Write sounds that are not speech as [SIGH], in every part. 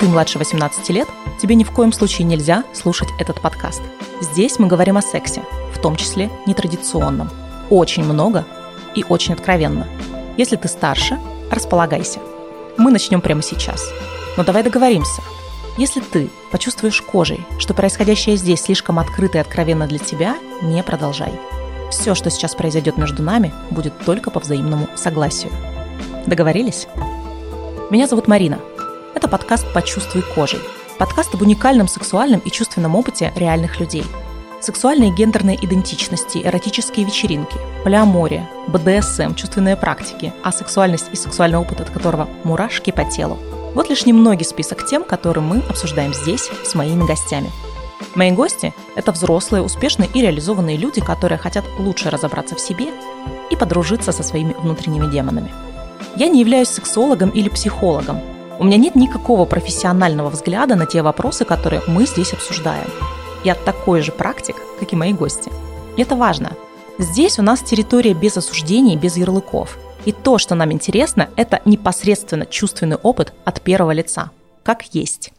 Ты младше 18 лет, тебе ни в коем случае нельзя слушать этот подкаст. Здесь мы говорим о сексе, в том числе нетрадиционном. Очень много и очень откровенно. Если ты старше, располагайся. Мы начнем прямо сейчас. Но давай договоримся. Если ты почувствуешь кожей, что происходящее здесь слишком открыто и откровенно для тебя, не продолжай. Все, что сейчас произойдет между нами, будет только по взаимному согласию. Договорились? Меня зовут Марина. Это подкаст «Почувствуй кожей». Подкаст об уникальном сексуальном и чувственном опыте реальных людей. Сексуальные и гендерные идентичности, эротические вечеринки, полиамория, БДСМ, чувственные практики, а сексуальность и сексуальный опыт, от которого мурашки по телу. Вот лишь немногий список тем, которые мы обсуждаем здесь с моими гостями. Мои гости – это взрослые, успешные и реализованные люди, которые хотят лучше разобраться в себе и подружиться со своими внутренними демонами – я не являюсь сексологом или психологом. У меня нет никакого профессионального взгляда на те вопросы, которые мы здесь обсуждаем. Я такой же практик, как и мои гости. И это важно. Здесь у нас территория без осуждений, без ярлыков. И то, что нам интересно, это непосредственно чувственный опыт от первого лица. Как есть.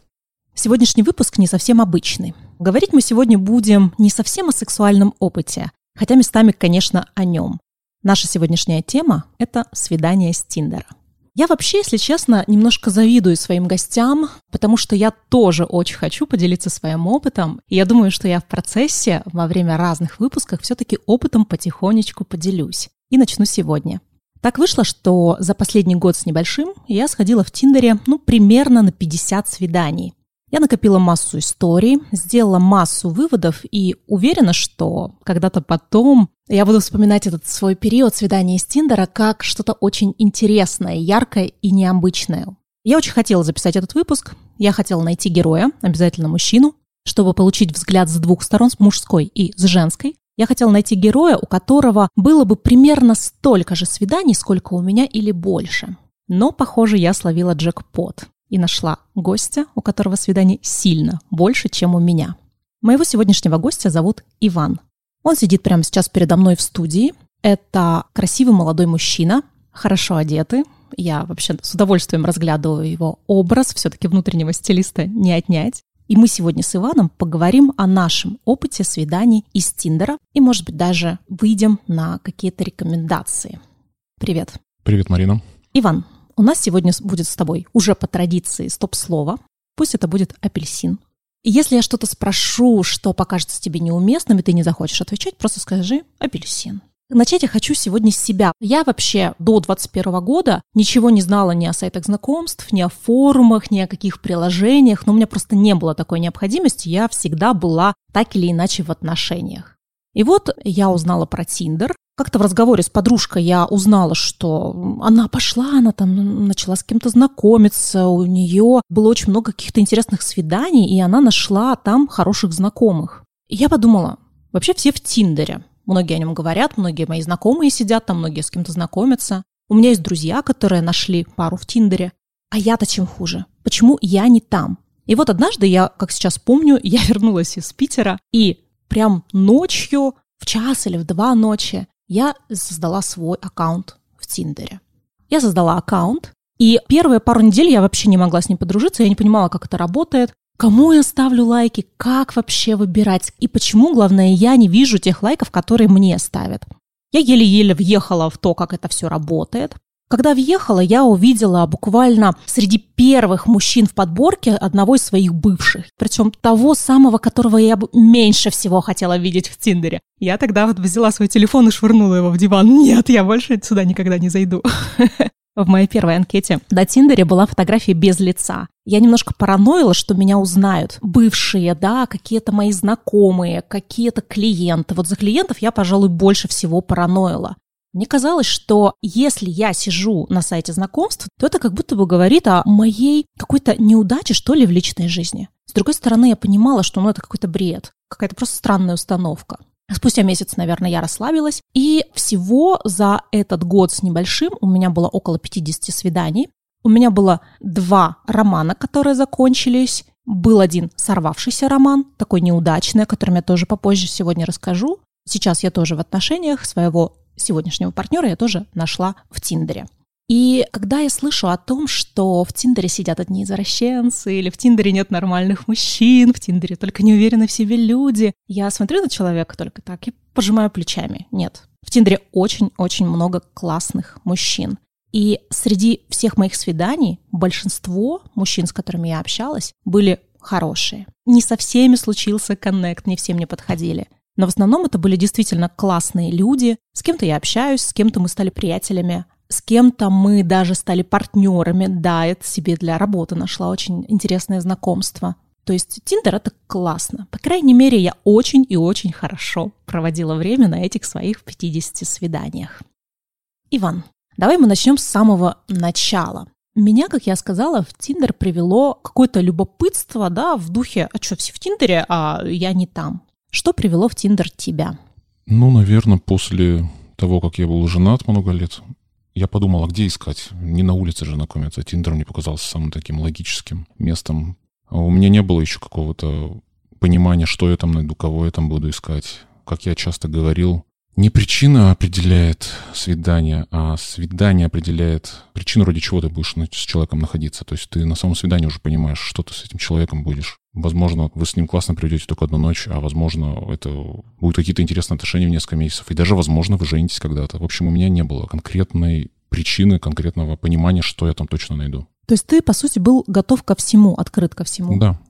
Сегодняшний выпуск не совсем обычный. Говорить мы сегодня будем не совсем о сексуальном опыте, хотя местами, конечно, о нем. Наша сегодняшняя тема – это свидание с Тиндера. Я вообще, если честно, немножко завидую своим гостям, потому что я тоже очень хочу поделиться своим опытом. И я думаю, что я в процессе во время разных выпусков все-таки опытом потихонечку поделюсь. И начну сегодня. Так вышло, что за последний год с небольшим я сходила в Тиндере, ну, примерно на 50 свиданий. Я накопила массу историй, сделала массу выводов и уверена, что когда-то потом я буду вспоминать этот свой период свидания с Тиндера как что-то очень интересное, яркое и необычное. Я очень хотела записать этот выпуск. Я хотела найти героя, обязательно мужчину, чтобы получить взгляд с двух сторон, с мужской и с женской. Я хотела найти героя, у которого было бы примерно столько же свиданий, сколько у меня или больше. Но, похоже, я словила джекпот и нашла гостя, у которого свиданий сильно больше, чем у меня. Моего сегодняшнего гостя зовут Иван. Он сидит прямо сейчас передо мной в студии. Это красивый молодой мужчина, хорошо одетый. Я вообще с удовольствием разглядываю его образ, все-таки внутреннего стилиста не отнять. И мы сегодня с Иваном поговорим о нашем опыте свиданий из Тиндера и, может быть, даже выйдем на какие-то рекомендации. Привет. Привет, Марина. Иван, у нас сегодня будет с тобой уже по традиции стоп-слово. Пусть это будет апельсин. И если я что-то спрошу, что покажется тебе неуместным, и ты не захочешь отвечать, просто скажи апельсин. Начать я хочу сегодня с себя. Я вообще до 21 года ничего не знала ни о сайтах знакомств, ни о форумах, ни о каких приложениях, но у меня просто не было такой необходимости. Я всегда была так или иначе в отношениях. И вот я узнала про Тиндер, как-то в разговоре с подружкой я узнала, что она пошла, она там начала с кем-то знакомиться, у нее было очень много каких-то интересных свиданий, и она нашла там хороших знакомых. Я подумала, вообще все в Тиндере. Многие о нем говорят, многие мои знакомые сидят там, многие с кем-то знакомятся. У меня есть друзья, которые нашли пару в Тиндере. А я-то чем хуже? Почему я не там? И вот однажды я, как сейчас помню, [LAUGHS] я вернулась из Питера, и прям ночью, в час или в два ночи, я создала свой аккаунт в Тиндере. Я создала аккаунт, и первые пару недель я вообще не могла с ним подружиться, я не понимала, как это работает, кому я ставлю лайки, как вообще выбирать, и почему, главное, я не вижу тех лайков, которые мне ставят. Я еле-еле въехала в то, как это все работает. Когда въехала, я увидела буквально среди первых мужчин в подборке одного из своих бывших. Причем того самого, которого я бы меньше всего хотела видеть в Тиндере. Я тогда вот взяла свой телефон и швырнула его в диван. Нет, я больше сюда никогда не зайду. [LAUGHS] В моей первой анкете на Тиндере была фотография без лица. Я немножко параноила, что меня узнают. Бывшие, да, какие-то мои знакомые, какие-то клиенты. Вот за клиентов я, пожалуй, больше всего параноила. Мне казалось, что если я сижу на сайте знакомств, то это как будто бы говорит о моей какой-то неудаче, что ли, в личной жизни. С другой стороны, я понимала, что ну, это какой-то бред, какая-то просто странная установка. Спустя месяц, наверное, я расслабилась. И всего за этот год с небольшим у меня было около 50 свиданий. У меня было два романа, которые закончились. Был один сорвавшийся роман, такой неудачный, о котором я тоже попозже сегодня расскажу. Сейчас я тоже в отношениях своего сегодняшнего партнера я тоже нашла в Тиндере. И когда я слышу о том, что в Тиндере сидят одни извращенцы, или в Тиндере нет нормальных мужчин, в Тиндере только неуверенные в себе люди, я смотрю на человека только так и пожимаю плечами. Нет. В Тиндере очень-очень много классных мужчин. И среди всех моих свиданий большинство мужчин, с которыми я общалась, были хорошие. Не со всеми случился коннект, не все мне подходили. Но в основном это были действительно классные люди. С кем-то я общаюсь, с кем-то мы стали приятелями, с кем-то мы даже стали партнерами. Да, это себе для работы нашла очень интересное знакомство. То есть Тиндер — это классно. По крайней мере, я очень и очень хорошо проводила время на этих своих 50 свиданиях. Иван, давай мы начнем с самого начала. Меня, как я сказала, в Тиндер привело какое-то любопытство, да, в духе, а что, все в Тиндере, а я не там. Что привело в Тиндер тебя? Ну, наверное, после того, как я был женат много лет, я подумал, а где искать? Не на улице же знакомиться. Тиндер мне показался самым таким логическим местом. А у меня не было еще какого-то понимания, что я там найду, кого я там буду искать. Как я часто говорил, не причина определяет свидание, а свидание определяет причину, ради чего ты будешь с человеком находиться. То есть ты на самом свидании уже понимаешь, что ты с этим человеком будешь. Возможно, вы с ним классно проведете только одну ночь, а возможно, это будут какие-то интересные отношения в несколько месяцев. И даже, возможно, вы женитесь когда-то. В общем, у меня не было конкретной причины, конкретного понимания, что я там точно найду. То есть ты, по сути, был готов ко всему, открыт ко всему? Да.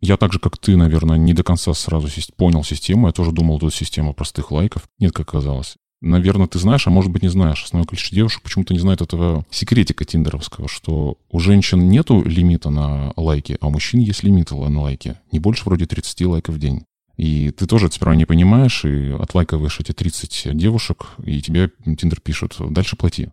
Я так же, как ты, наверное, не до конца сразу понял систему. Я тоже думал, тут система простых лайков. Нет, как оказалось. Наверное, ты знаешь, а может быть не знаешь. Основное количество девушек почему-то не знает этого секретика тиндеровского, что у женщин нету лимита на лайки, а у мужчин есть лимит на лайки. Не больше вроде 30 лайков в день. И ты тоже это сперва не понимаешь, и отлайкиваешь эти 30 девушек, и тебе Тиндер пишет, дальше плати.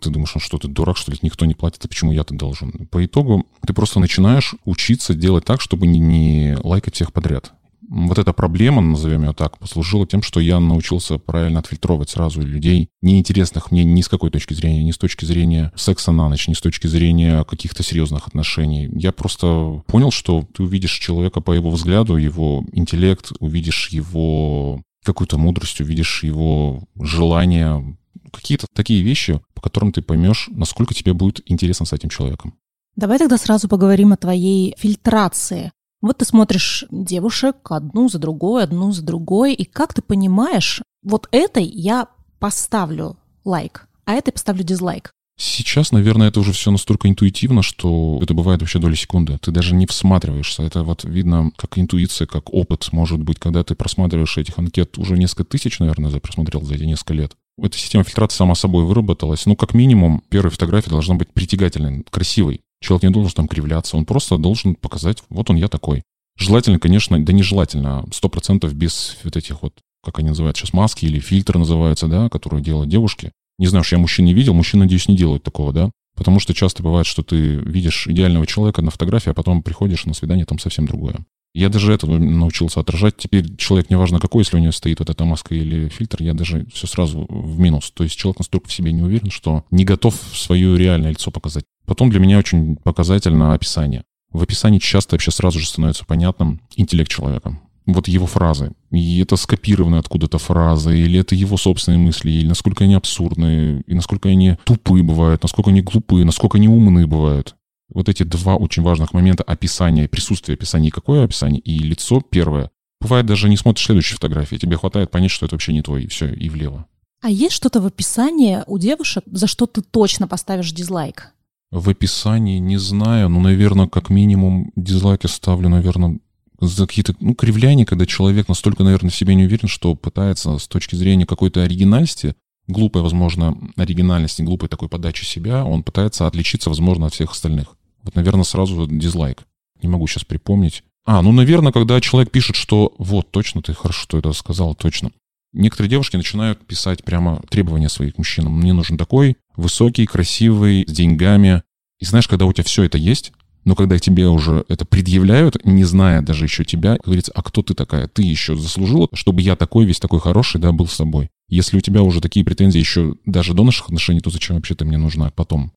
Ты думаешь, ну что ты дурак, что ли, никто не платит, а почему я-то должен? По итогу ты просто начинаешь учиться делать так, чтобы не, не лайкать всех подряд вот эта проблема, назовем ее так, послужила тем, что я научился правильно отфильтровать сразу людей, неинтересных мне ни с какой точки зрения, ни с точки зрения секса на ночь, ни с точки зрения каких-то серьезных отношений. Я просто понял, что ты увидишь человека по его взгляду, его интеллект, увидишь его какую-то мудрость, увидишь его желание, какие-то такие вещи, по которым ты поймешь, насколько тебе будет интересно с этим человеком. Давай тогда сразу поговорим о твоей фильтрации. Вот ты смотришь девушек одну за другой, одну за другой, и как ты понимаешь, вот этой я поставлю лайк, а этой поставлю дизлайк. Сейчас, наверное, это уже все настолько интуитивно, что это бывает вообще доли секунды. Ты даже не всматриваешься. Это вот видно как интуиция, как опыт, может быть, когда ты просматриваешь этих анкет уже несколько тысяч, наверное, за просмотрел за эти несколько лет. Эта система фильтрации сама собой выработалась. Ну, как минимум, первая фотография должна быть притягательной, красивой. Человек не должен там кривляться, он просто должен показать, вот он я такой. Желательно, конечно, да нежелательно, сто процентов без вот этих вот, как они называют сейчас, маски или фильтры называются, да, которые делают девушки. Не знаю, что я мужчин не видел, мужчин, надеюсь, не делают такого, да. Потому что часто бывает, что ты видишь идеального человека на фотографии, а потом приходишь на свидание, там совсем другое. Я даже это научился отражать. Теперь человек, неважно какой, если у него стоит вот эта маска или фильтр, я даже все сразу в минус. То есть человек настолько в себе не уверен, что не готов свое реальное лицо показать. Потом для меня очень показательно описание. В описании часто вообще сразу же становится понятным интеллект человека. Вот его фразы. И это скопированные откуда-то фразы, или это его собственные мысли, или насколько они абсурдные, и насколько они тупые бывают, насколько они глупые, насколько они умные бывают. Вот эти два очень важных момента описания, присутствие описания, какое описание, и лицо первое. Бывает даже не смотришь следующие фотографии, тебе хватает понять, что это вообще не твой, и все, и влево. А есть что-то в описании у девушек, за что ты точно поставишь дизлайк? В описании не знаю, но, наверное, как минимум дизлайки ставлю, наверное, за какие-то, ну, кривляния, когда человек настолько, наверное, в себе не уверен, что пытается с точки зрения какой-то оригинальности, глупой, возможно, оригинальности, глупой такой подачи себя, он пытается отличиться, возможно, от всех остальных. Вот, наверное, сразу дизлайк. Не могу сейчас припомнить. А, ну, наверное, когда человек пишет, что вот, точно, ты хорошо что это сказал, точно. Некоторые девушки начинают писать прямо требования своих мужчинам. Мне нужен такой, высокий, красивый, с деньгами. И знаешь, когда у тебя все это есть, но когда тебе уже это предъявляют, не зная даже еще тебя, говорится, а кто ты такая? Ты еще заслужила, чтобы я такой, весь такой хороший, да, был с собой. Если у тебя уже такие претензии еще даже до наших отношений, то зачем вообще ты мне нужна потом?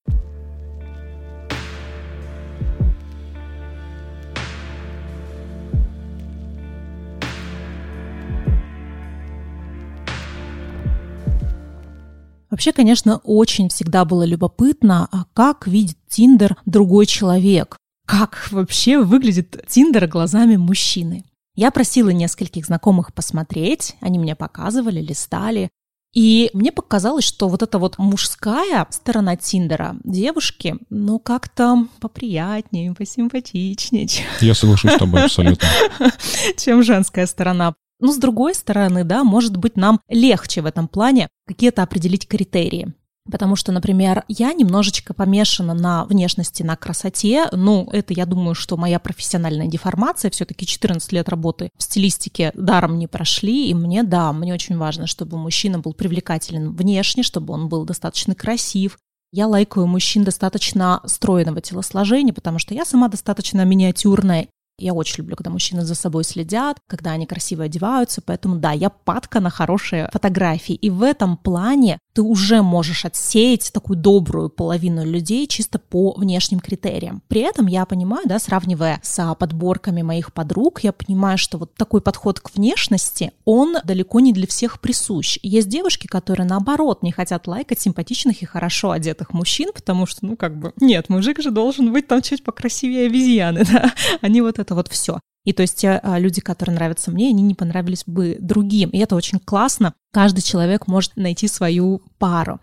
Вообще, конечно, очень всегда было любопытно, а как видит Тиндер другой человек? Как вообще выглядит Тиндер глазами мужчины? Я просила нескольких знакомых посмотреть, они мне показывали, листали. И мне показалось, что вот эта вот мужская сторона Тиндера девушки, ну, как-то поприятнее, посимпатичнее. Я соглашусь с тобой абсолютно. [LAUGHS] Чем женская сторона. Ну, с другой стороны, да, может быть, нам легче в этом плане какие-то определить критерии. Потому что, например, я немножечко помешана на внешности, на красоте. Ну, это, я думаю, что моя профессиональная деформация, все-таки 14 лет работы в стилистике даром не прошли, и мне, да, мне очень важно, чтобы мужчина был привлекателен внешне, чтобы он был достаточно красив, я лайкаю мужчин достаточно стройного телосложения, потому что я сама достаточно миниатюрная, я очень люблю, когда мужчины за собой следят, когда они красиво одеваются, поэтому да, я падка на хорошие фотографии. И в этом плане ты уже можешь отсеять такую добрую половину людей чисто по внешним критериям. При этом я понимаю, да, сравнивая с подборками моих подруг, я понимаю, что вот такой подход к внешности, он далеко не для всех присущ. Есть девушки, которые наоборот не хотят лайкать симпатичных и хорошо одетых мужчин, потому что, ну, как бы, нет, мужик же должен быть там чуть покрасивее обезьяны, [LAUGHS] да, они вот это вот все. И то есть те а, люди, которые нравятся мне, они не понравились бы другим. И это очень классно. Каждый человек может найти свою пару.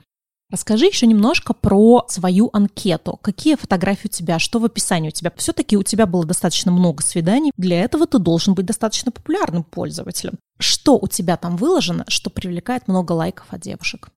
Расскажи еще немножко про свою анкету. Какие фотографии у тебя, что в описании у тебя? Все-таки у тебя было достаточно много свиданий. Для этого ты должен быть достаточно популярным пользователем. Что у тебя там выложено, что привлекает много лайков от девушек?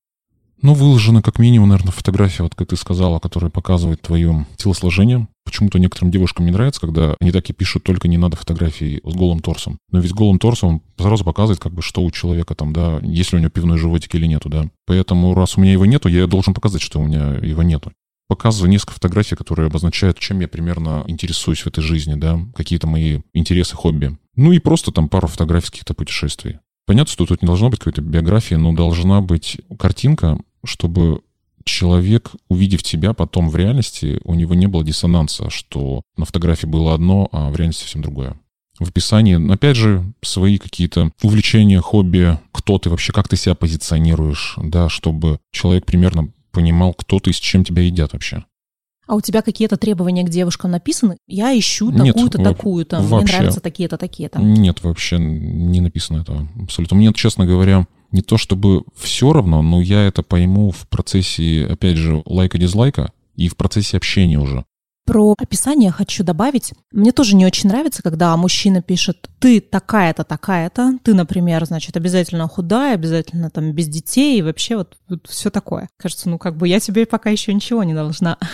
Ну, выложена как минимум, наверное, фотография, вот как ты сказала, которая показывает твое телосложение. Почему-то некоторым девушкам не нравится, когда они так и пишут, только не надо фотографии с голым торсом. Но ведь голым торсом сразу показывает, как бы, что у человека там, да, есть ли у него пивной животик или нету, да. Поэтому, раз у меня его нету, я должен показать, что у меня его нету. Показываю несколько фотографий, которые обозначают, чем я примерно интересуюсь в этой жизни, да, какие-то мои интересы, хобби. Ну и просто там пару фотографий каких-то путешествий. Понятно, что тут не должно быть какой-то биографии, но должна быть картинка, чтобы человек, увидев тебя потом в реальности, у него не было диссонанса, что на фотографии было одно, а в реальности совсем другое. В описании, опять же, свои какие-то увлечения, хобби, кто ты вообще, как ты себя позиционируешь, да, чтобы человек примерно понимал, кто ты и с чем тебя едят вообще. А у тебя какие-то требования к девушкам написаны? Я ищу такую-то, такую-то. Мне нравятся такие-то, такие-то. Нет, вообще не написано этого абсолютно. Мне, честно говоря, не то чтобы все равно, но я это пойму в процессе, опять же, лайка-дизлайка и в процессе общения уже. Про описание хочу добавить. Мне тоже не очень нравится, когда мужчина пишет «ты такая-то, такая-то», «ты, например, значит, обязательно худая, обязательно там без детей» и вообще вот, вот все такое. Кажется, ну как бы я тебе пока еще ничего не должна. [LAUGHS]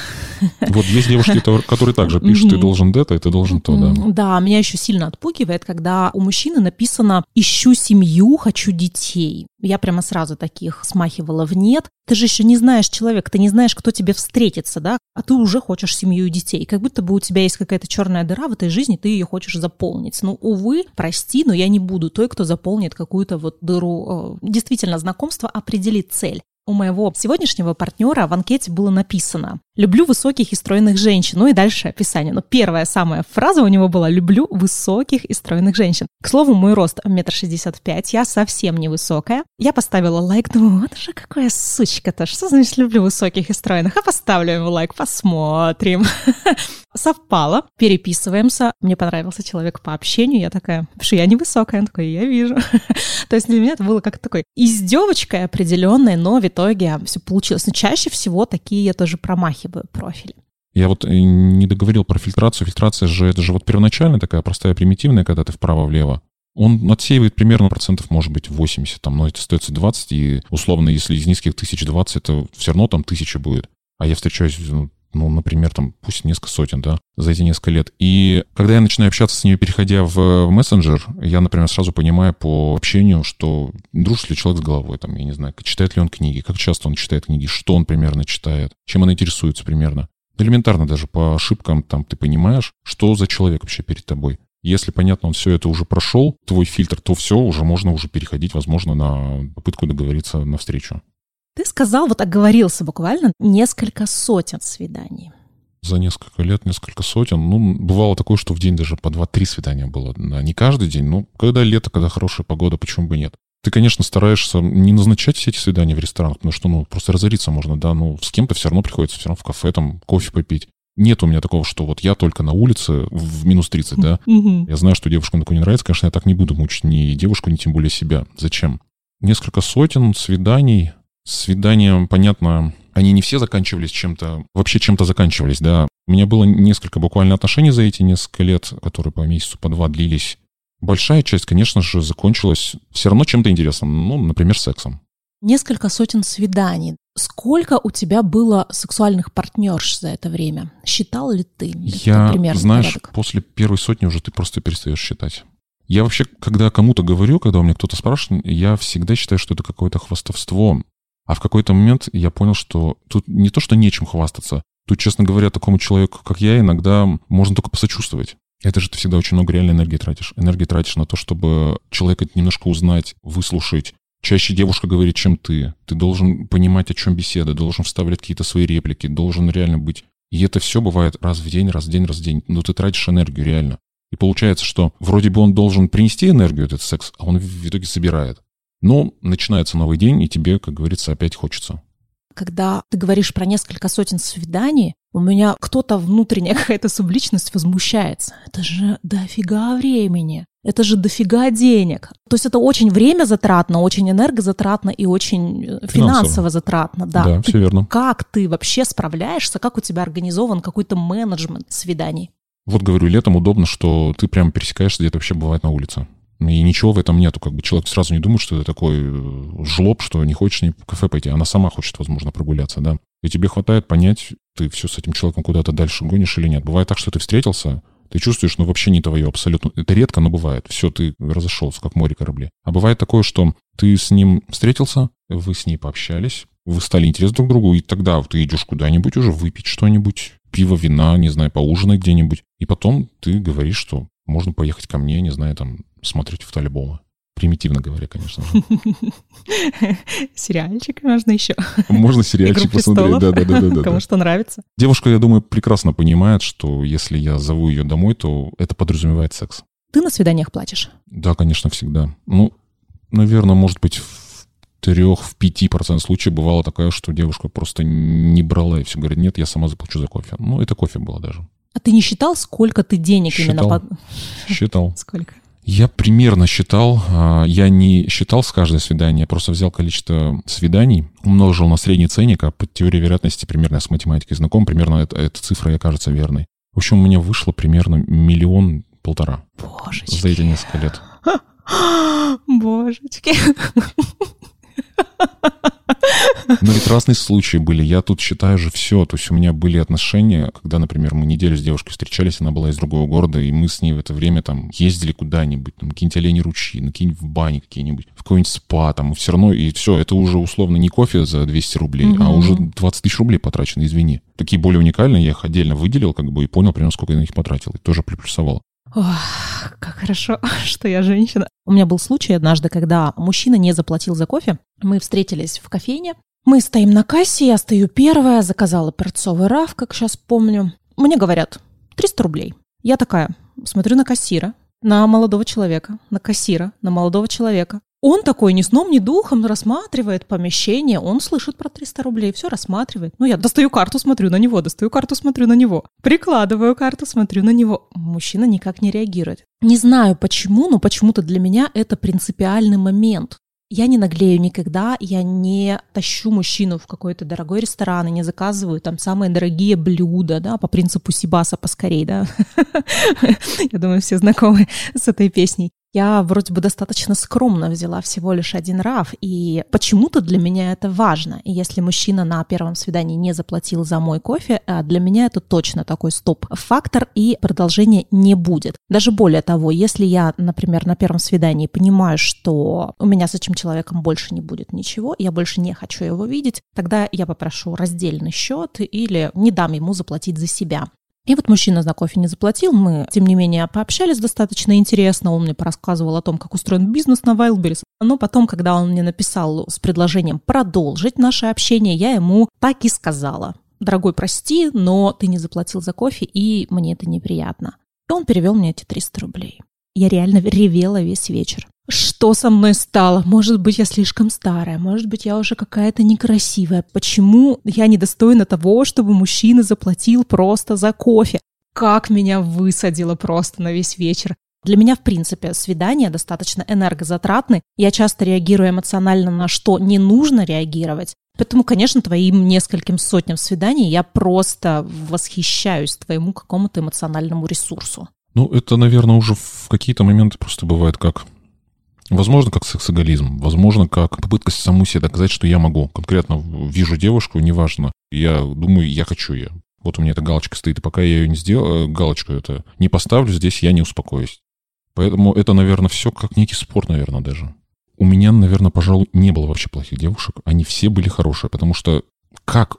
Вот есть девушки, которые также пишут «ты должен это, и ты должен то», да. Да, меня еще сильно отпугивает, когда у мужчины написано «ищу семью, хочу детей». Я прямо сразу таких смахивала в нет. Ты же еще не знаешь человека, ты не знаешь, кто тебе встретится, да, а ты уже хочешь семью и детей. Как будто бы у тебя есть какая-то черная дыра в этой жизни, ты ее хочешь заполнить. Ну, увы, прости, но я не буду той, кто заполнит какую-то вот дыру. Э, действительно, знакомство определит цель. У моего сегодняшнего партнера в анкете было написано «Люблю высоких и стройных женщин». Ну и дальше описание. Но первая самая фраза у него была «Люблю высоких и стройных женщин». К слову, мой рост метр шестьдесят пять, я совсем не высокая. Я поставила лайк, думаю, вот же какая сучка-то, что значит «люблю высоких и стройных»? А поставлю ему лайк, посмотрим. [LAUGHS] Совпало, переписываемся. Мне понравился человек по общению. Я такая, что я невысокая. Он такой, я вижу. [LAUGHS] То есть для меня это было как такой издевочкой определенной, но ведь итоге все получилось. Но чаще всего такие я тоже промахиваю профили. Я вот э, не договорил про фильтрацию. Фильтрация же, это же вот первоначальная такая простая, примитивная, когда ты вправо-влево. Он отсеивает примерно процентов, может быть, 80, там, но это остается 20, и условно, если из низких тысяч 20, это все равно там тысяча будет. А я встречаюсь ну, ну, например, там, пусть несколько сотен, да, за эти несколько лет. И когда я начинаю общаться с ней, переходя в мессенджер, я, например, сразу понимаю по общению, что дружит ли человек с головой, там, я не знаю, читает ли он книги, как часто он читает книги, что он примерно читает, чем он интересуется примерно. Элементарно даже по ошибкам там ты понимаешь, что за человек вообще перед тобой. Если, понятно, он все это уже прошел, твой фильтр, то все, уже можно уже переходить, возможно, на попытку договориться на встречу. Ты сказал, вот оговорился буквально, несколько сотен свиданий. За несколько лет несколько сотен. Ну, бывало такое, что в день даже по 2-3 свидания было. Да, не каждый день, но когда лето, когда хорошая погода, почему бы нет. Ты, конечно, стараешься не назначать все эти свидания в ресторанах, потому что, ну, просто разориться можно, да, ну, с кем-то все равно приходится, все равно в кафе, там, кофе попить. Нет у меня такого, что вот я только на улице в минус 30, да. Я знаю, что девушкам такое не нравится. Конечно, я так не буду мучить ни девушку, ни тем более себя. Зачем? Несколько сотен свиданий. Свидания, понятно, они не все заканчивались чем-то, вообще чем-то заканчивались, да. У меня было несколько буквально отношений за эти несколько лет, которые по месяцу, по два длились. Большая часть, конечно же, закончилась все равно чем-то интересным, ну, например, сексом. Несколько сотен свиданий. Сколько у тебя было сексуальных партнерш за это время? Считал ли ты? Я, знаешь, порядок? после первой сотни уже ты просто перестаешь считать. Я вообще, когда кому-то говорю, когда у меня кто-то спрашивает, я всегда считаю, что это какое-то хвастовство. А в какой-то момент я понял, что тут не то, что нечем хвастаться. Тут, честно говоря, такому человеку, как я, иногда можно только посочувствовать. Это же ты всегда очень много реальной энергии тратишь. Энергии тратишь на то, чтобы человека немножко узнать, выслушать. Чаще девушка говорит, чем ты. Ты должен понимать, о чем беседа, должен вставлять какие-то свои реплики, должен реально быть. И это все бывает раз в день, раз в день, раз в день. Но ты тратишь энергию реально. И получается, что вроде бы он должен принести энергию, этот секс, а он в итоге собирает. Но начинается новый день, и тебе, как говорится, опять хочется когда ты говоришь про несколько сотен свиданий, у меня кто-то внутренняя [LAUGHS] какая-то субличность возмущается. Это же дофига времени. Это же дофига денег. То есть это очень время затратно, очень энергозатратно и очень э, финансово, финансово затратно. Да, да ты, все верно. Как ты вообще справляешься? Как у тебя организован какой-то менеджмент свиданий? Вот говорю, летом удобно, что ты прям пересекаешься где-то вообще бывает на улице. И ничего в этом нету. Как бы человек сразу не думает, что это такой э, жлоб, что не хочешь ни в кафе пойти. Она сама хочет, возможно, прогуляться, да. И тебе хватает понять, ты все с этим человеком куда-то дальше гонишь или нет. Бывает так, что ты встретился, ты чувствуешь, ну, вообще не твое абсолютно. Это редко, но бывает. Все, ты разошелся, как море корабли. А бывает такое, что ты с ним встретился, вы с ней пообщались, вы стали интересны друг другу, и тогда ты идешь куда-нибудь уже выпить что-нибудь, пиво, вина, не знаю, поужинать где-нибудь. И потом ты говоришь, что можно поехать ко мне, не знаю, там, смотреть фотоальбомы. Примитивно говоря, конечно же. [LAUGHS] Сериальчик можно еще. Можно [LAUGHS] сериальчик посмотреть, да, да, да, да. Кому что нравится. Девушка, я думаю, прекрасно понимает, что если я зову ее домой, то это подразумевает секс. Ты на свиданиях платишь? Да, конечно, всегда. Ну, наверное, может быть, в трех, в пяти процентах случаев бывало такое, что девушка просто не брала и все говорит, нет, я сама заплачу за кофе. Ну, это кофе было даже. А ты не считал, сколько ты денег считал. именно... [LAUGHS] Считал. Сколько? Я примерно считал, а, я не считал с каждое свидание, я просто взял количество свиданий, умножил на средний ценник, а по теории вероятности примерно я с математикой знаком, примерно это, эта цифра я кажется верной. В общем, у меня вышло примерно миллион полтора Божечки. за эти несколько лет. [GASPS] Божечки. [LAUGHS] Но ведь разные случаи были. Я тут считаю же все. То есть у меня были отношения, когда, например, мы неделю с девушкой встречались, она была из другого города, и мы с ней в это время там ездили куда-нибудь, там какие-нибудь олени ручьи, на какие-нибудь в бане какие-нибудь, в какой-нибудь спа, там, и все равно, и все, это уже условно не кофе за 200 рублей, угу. а уже 20 тысяч рублей потрачено, извини. Такие более уникальные, я их отдельно выделил, как бы, и понял примерно, сколько я на них потратил, и тоже приплюсовал. Ох, как хорошо, [LAUGHS] что я женщина. У меня был случай однажды, когда мужчина не заплатил за кофе. Мы встретились в кофейне. Мы стоим на кассе, я стою первая, заказала перцовый раф, как сейчас помню. Мне говорят, 300 рублей. Я такая, смотрю на кассира, на молодого человека, на кассира, на молодого человека. Он такой ни сном, ни духом рассматривает помещение, он слышит про 300 рублей, все рассматривает. Ну, я достаю карту, смотрю на него, достаю карту, смотрю на него. Прикладываю карту, смотрю на него. Мужчина никак не реагирует. Не знаю почему, но почему-то для меня это принципиальный момент. Я не наглею никогда, я не тащу мужчину в какой-то дорогой ресторан и не заказываю там самые дорогие блюда, да, по принципу Сибаса поскорей, да. [LAUGHS] Я думаю, все знакомы с этой песней. Я вроде бы достаточно скромно взяла всего лишь один раф, и почему-то для меня это важно. И если мужчина на первом свидании не заплатил за мой кофе, а для меня это точно такой стоп-фактор, и продолжения не будет. Даже более того, если я, например, на первом свидании понимаю, что у меня с этим человеком больше не будет ничего, я больше не хочу его видеть, тогда я попрошу раздельный счет или не дам ему заплатить за себя. И вот мужчина за кофе не заплатил, мы, тем не менее, пообщались достаточно интересно, он мне порассказывал о том, как устроен бизнес на Wildberries. Но потом, когда он мне написал с предложением продолжить наше общение, я ему так и сказала. Дорогой, прости, но ты не заплатил за кофе, и мне это неприятно. И он перевел мне эти 300 рублей. Я реально ревела весь вечер. Что со мной стало? Может быть, я слишком старая, может быть, я уже какая-то некрасивая. Почему я недостойна того, чтобы мужчина заплатил просто за кофе? Как меня высадило просто на весь вечер. Для меня, в принципе, свидания достаточно энергозатратны. Я часто реагирую эмоционально на что не нужно реагировать. Поэтому, конечно, твоим нескольким сотням свиданий я просто восхищаюсь твоему какому-то эмоциональному ресурсу. Ну, это, наверное, уже в какие-то моменты просто бывает как Возможно, как сексоголизм, возможно, как попытка саму себе доказать, что я могу. Конкретно вижу девушку, неважно, я думаю, я хочу ее. Вот у меня эта галочка стоит, и пока я ее не сделаю, галочку это не поставлю, здесь я не успокоюсь. Поэтому это, наверное, все как некий спорт, наверное, даже. У меня, наверное, пожалуй, не было вообще плохих девушек. Они все были хорошие, потому что как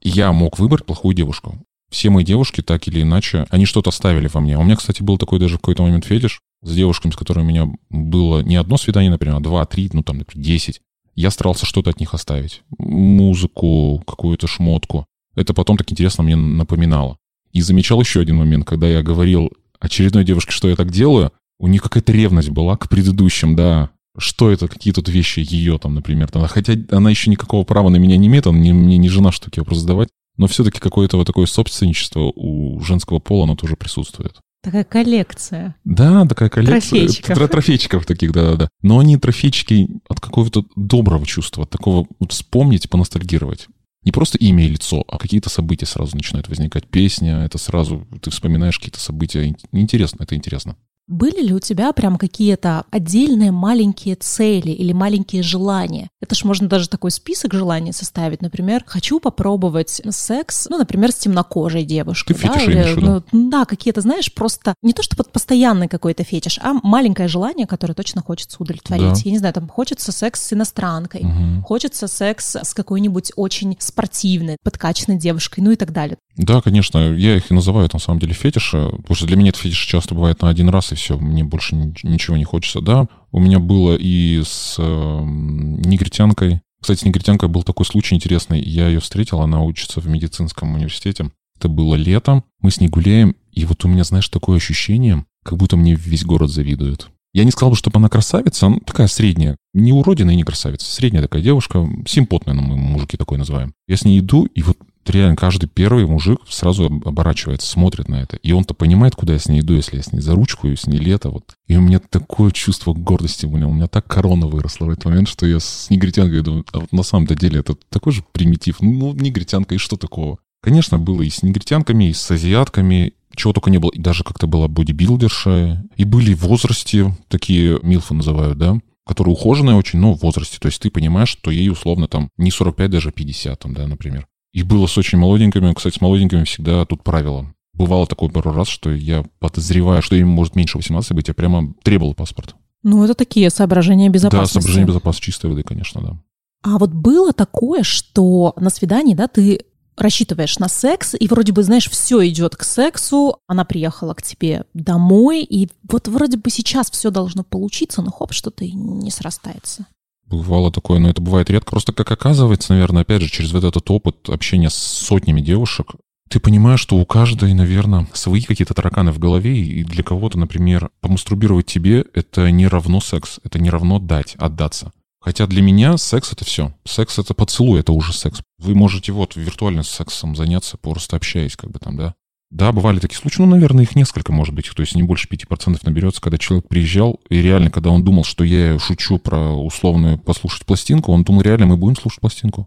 я мог выбрать плохую девушку? Все мои девушки, так или иначе, они что-то ставили во мне. У меня, кстати, был такой даже в какой-то момент фетиш с девушками, с которыми у меня было не одно свидание, например, а два, три, ну там, например, десять. Я старался что-то от них оставить. Музыку, какую-то шмотку. Это потом так интересно мне напоминало. И замечал еще один момент, когда я говорил очередной девушке, что я так делаю, у них какая-то ревность была к предыдущим, да. Что это, какие тут вещи ее там, например. Там, хотя она еще никакого права на меня не имеет, она не, мне не жена, что такие вопросы задавать. Но все-таки какое-то вот такое собственничество у женского пола, оно тоже присутствует. Такая коллекция. Да, такая коллекция. Трофейчиков. Тро- Трофейчиков таких, да-да-да. Но они трофейчики от какого-то доброго чувства, от такого вот вспомнить, поностальгировать. Не просто имя и лицо, а какие-то события сразу начинают возникать. Песня, это сразу, ты вспоминаешь какие-то события. Интересно, это интересно. Были ли у тебя прям какие-то отдельные маленькие цели или маленькие желания? Это ж можно даже такой список желаний составить. Например, хочу попробовать секс, ну, например, с темнокожей девушкой. Ты да, фетиши или, имеешь ну, да, какие-то, знаешь, просто не то, что под постоянный какой-то фетиш, а маленькое желание, которое точно хочется удовлетворить. Да. Я не знаю, там хочется секс с иностранкой, Мгм. хочется секс с какой-нибудь очень спортивной, подкачанной девушкой, ну и так далее. Да, конечно, я их и называю на самом деле фетиши, потому что для меня это фетиш часто бывает на один раз, и все, мне больше ни- ничего не хочется. Да, у меня было и с э, негритянкой. Кстати, с негритянкой был такой случай интересный. Я ее встретил, она учится в медицинском университете. Это было лето, мы с ней гуляем, и вот у меня, знаешь, такое ощущение, как будто мне весь город завидует. Я не сказал бы, чтобы она красавица, она такая средняя. Не уродина и не красавица. Средняя такая девушка, симпотная, ну, мы мужики такой называем. Я с ней иду, и вот реально каждый первый мужик сразу об- оборачивается, смотрит на это. И он-то понимает, куда я с ней иду, если я с ней за ручку, и с ней лето. Вот. И у меня такое чувство гордости, блин, у меня так корона выросла в этот момент, что я с негритянкой думаю, а вот на самом-то деле это такой же примитив. Ну, ну, негритянка, и что такого? Конечно, было и с негритянками, и с азиатками, чего только не было. И даже как-то была бодибилдерша. И были в возрасте, такие милфы называют, да, которые ухоженные очень, но в возрасте. То есть ты понимаешь, что ей условно там не 45, даже 50, там, да, например. И было с очень молоденькими. Кстати, с молоденькими всегда тут правило. Бывало такое пару раз, что я подозреваю, что им может меньше 18 быть, я прямо требовал паспорт. Ну, это такие соображения Да, безопасности. соображение безопасности чистой воды, конечно, да. А вот было такое, что на свидании, да, ты рассчитываешь на секс, и вроде бы, знаешь, все идет к сексу, она приехала к тебе домой, и вот вроде бы сейчас все должно получиться, но хоп, что-то и не срастается. Бывало такое, но это бывает редко. Просто как оказывается, наверное, опять же, через вот этот опыт общения с сотнями девушек, ты понимаешь, что у каждой, наверное, свои какие-то тараканы в голове, и для кого-то, например, помастурбировать тебе — это не равно секс, это не равно дать, отдаться. Хотя для меня секс — это все. Секс — это поцелуй, это уже секс. Вы можете вот виртуально сексом заняться, просто общаясь, как бы там, да. Да, бывали такие случаи, ну, наверное, их несколько, может быть, то есть не больше 5% наберется, когда человек приезжал, и реально, когда он думал, что я шучу про условную послушать пластинку, он думал, реально, мы будем слушать пластинку.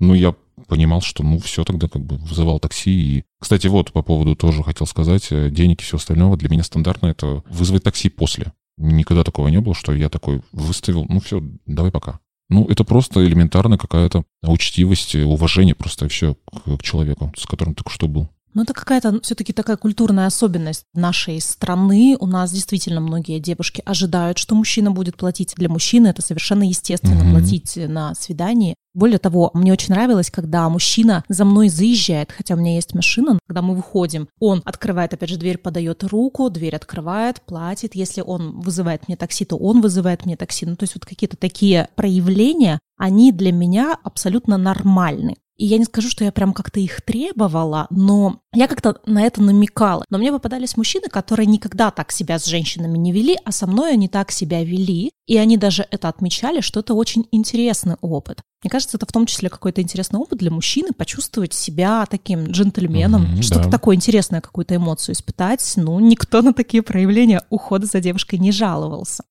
Ну, я понимал, что, ну, все тогда как бы вызывал такси. И, кстати, вот по поводу тоже хотел сказать, э, денег и все остальное, для меня стандартно это вызвать такси после. Никогда такого не было, что я такой выставил, ну, все, давай пока. Ну, это просто элементарная какая-то учтивость, уважение просто все к, к человеку, с которым только что был. Ну, это какая-то все-таки такая культурная особенность нашей страны. У нас действительно многие девушки ожидают, что мужчина будет платить. Для мужчины это совершенно естественно Мгм. платить на свидании. Более того, мне очень нравилось, когда мужчина за мной заезжает, хотя у меня есть машина, когда мы выходим, он открывает, опять же, дверь, подает руку, дверь открывает, платит. Если он вызывает мне такси, то он вызывает мне такси. Ну, то есть вот какие-то такие проявления, они для меня абсолютно нормальны. И я не скажу, что я прям как-то их требовала, но я как-то на это намекала. Но мне попадались мужчины, которые никогда так себя с женщинами не вели, а со мной они так себя вели. И они даже это отмечали, что это очень интересный опыт. Мне кажется, это в том числе какой-то интересный опыт для мужчины почувствовать себя таким джентльменом, mm-hmm, что-то да. такое интересное, какую-то эмоцию испытать. Ну, никто на такие проявления ухода за девушкой не жаловался.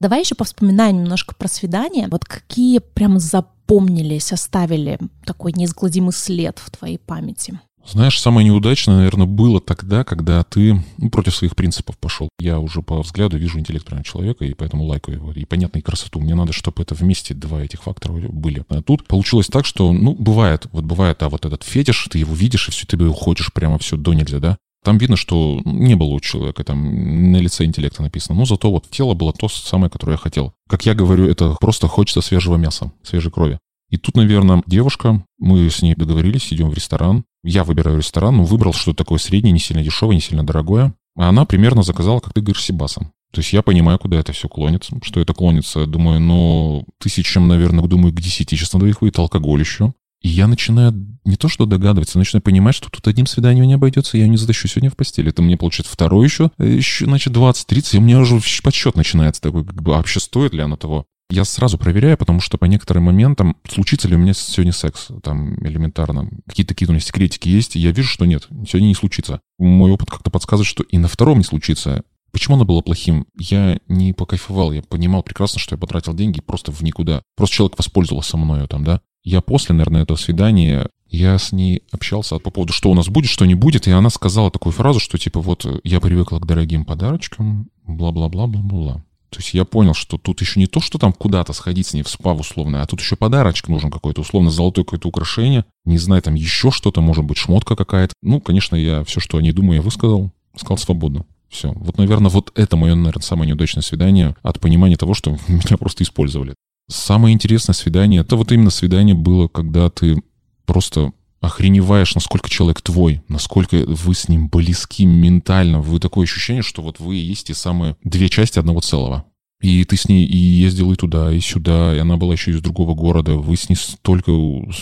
Давай еще повспоминаем немножко про свидание. Вот какие прям запомнились, оставили такой неизгладимый след в твоей памяти? Знаешь, самое неудачное, наверное, было тогда, когда ты ну, против своих принципов пошел. Я уже по взгляду вижу интеллектуального человека, и поэтому лайкаю его. И понятно, и красоту. Мне надо, чтобы это вместе два этих фактора были. А тут получилось так, что, ну, бывает, вот бывает, а вот этот фетиш, ты его видишь, и все, ты уходишь прямо все до нельзя, да? Там видно, что не было у человека там на лице интеллекта написано, но зато вот тело было то самое, которое я хотел. Как я говорю, это просто хочется свежего мяса, свежей крови. И тут, наверное, девушка, мы с ней договорились, идем в ресторан. Я выбираю ресторан, но выбрал что-то такое среднее, не сильно дешевое, не сильно дорогое. А она примерно заказала, как ты говоришь, Сибасом. То есть я понимаю, куда это все клонится, что это клонится. Думаю, ну, тысячам, наверное, думаю, к десяти сейчас на двоих выйдет алкоголь еще. И я начинаю не то что догадываться, начинаю понимать, что тут одним свиданием не обойдется, я не затащу сегодня в постели. Это мне, получается, второе еще, э, еще, значит, 20-30, и у меня уже подсчет начинается такой, как бы, а вообще стоит ли оно того? Я сразу проверяю, потому что по некоторым моментам, случится ли у меня сегодня секс, там, элементарно. Какие-то такие у меня секретики есть, и я вижу, что нет, сегодня не случится. Мой опыт как-то подсказывает, что и на втором не случится. Почему оно было плохим? Я не покайфовал, я понимал прекрасно, что я потратил деньги просто в никуда. Просто человек воспользовался мною там, да. Я после, наверное, этого свидания, я с ней общался по поводу, что у нас будет, что не будет, и она сказала такую фразу, что типа вот я привыкла к дорогим подарочкам, бла-бла-бла-бла-бла. То есть я понял, что тут еще не то, что там куда-то сходить с ней в спа условно, а тут еще подарочек нужен какой-то, условно, золотое какое-то украшение. Не знаю, там еще что-то, может быть, шмотка какая-то. Ну, конечно, я все, что о ней думаю, я высказал. Сказал свободно. Все. Вот, наверное, вот это мое, наверное, самое неудачное свидание от понимания того, что [LAUGHS] меня просто использовали. Самое интересное свидание, это вот именно свидание было, когда ты просто охреневаешь, насколько человек твой, насколько вы с ним близки ментально. Вы такое ощущение, что вот вы есть те самые две части одного целого. И ты с ней и ездил и туда, и сюда, и она была еще из другого города. Вы с ней столько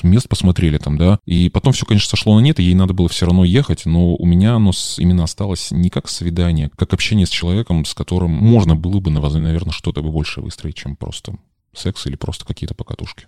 мест посмотрели там, да. И потом все, конечно, сошло на нет, и ей надо было все равно ехать, но у меня оно именно осталось не как свидание, как общение с человеком, с которым можно было бы, наверное, что-то бы больше выстроить, чем просто секс или просто какие-то покатушки.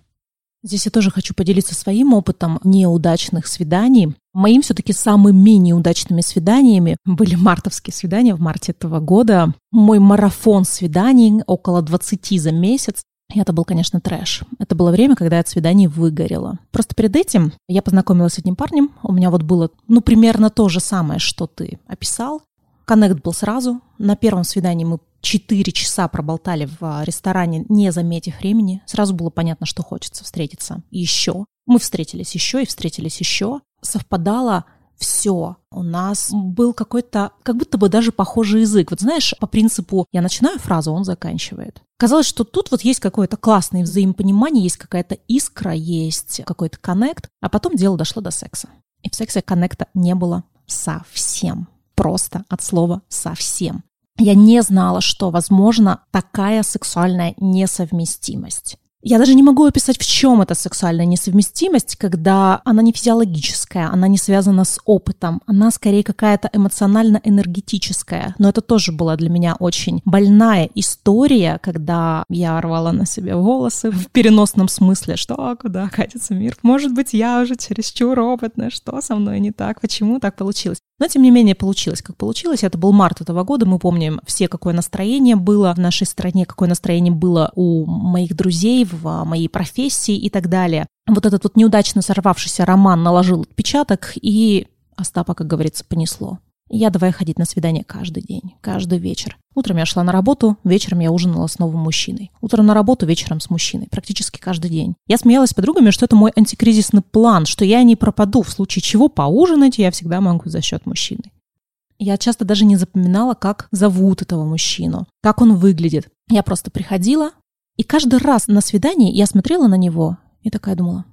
Здесь я тоже хочу поделиться своим опытом неудачных свиданий. Моим все-таки самыми неудачными свиданиями были мартовские свидания в марте этого года. Мой марафон свиданий, около 20 за месяц. И это был, конечно, трэш. Это было время, когда я от свиданий выгорела. Просто перед этим я познакомилась с одним парнем. У меня вот было, ну, примерно то же самое, что ты описал. Коннект был сразу. На первом свидании мы четыре часа проболтали в а, ресторане, не заметив времени. Сразу было понятно, что хочется встретиться еще. Мы встретились еще и встретились еще. Совпадало все. У нас был какой-то, как будто бы даже похожий язык. Вот знаешь, по принципу я начинаю фразу, он заканчивает. Казалось, что тут вот есть какое-то классное взаимопонимание, есть какая-то искра, есть какой-то коннект, а потом дело дошло до секса. И в сексе коннекта не было совсем. Просто от слова совсем я не знала, что возможно такая сексуальная несовместимость. Я даже не могу описать, в чем эта сексуальная несовместимость, когда она не физиологическая, она не связана с опытом, она скорее какая-то эмоционально-энергетическая. Но это тоже была для меня очень больная история, когда я рвала на себе волосы в переносном смысле, что куда катится мир. Может быть, я уже чересчур опытная, что со мной не так, почему так получилось. Но, тем не менее, получилось, как получилось. Это был март этого года. Мы помним все, какое настроение было в нашей стране, какое настроение было у моих друзей, в моей профессии и так далее. Вот этот вот неудачно сорвавшийся роман наложил отпечаток, и Остапа, как говорится, понесло. Я давай ходить на свидание каждый день, каждый вечер. Утром я шла на работу, вечером я ужинала с новым мужчиной. Утром на работу, вечером с мужчиной. Практически каждый день. Я смеялась с подругами, что это мой антикризисный план, что я не пропаду. В случае чего поужинать я всегда могу за счет мужчины. Я часто даже не запоминала, как зовут этого мужчину, как он выглядит. Я просто приходила, и каждый раз на свидании я смотрела на него и такая думала,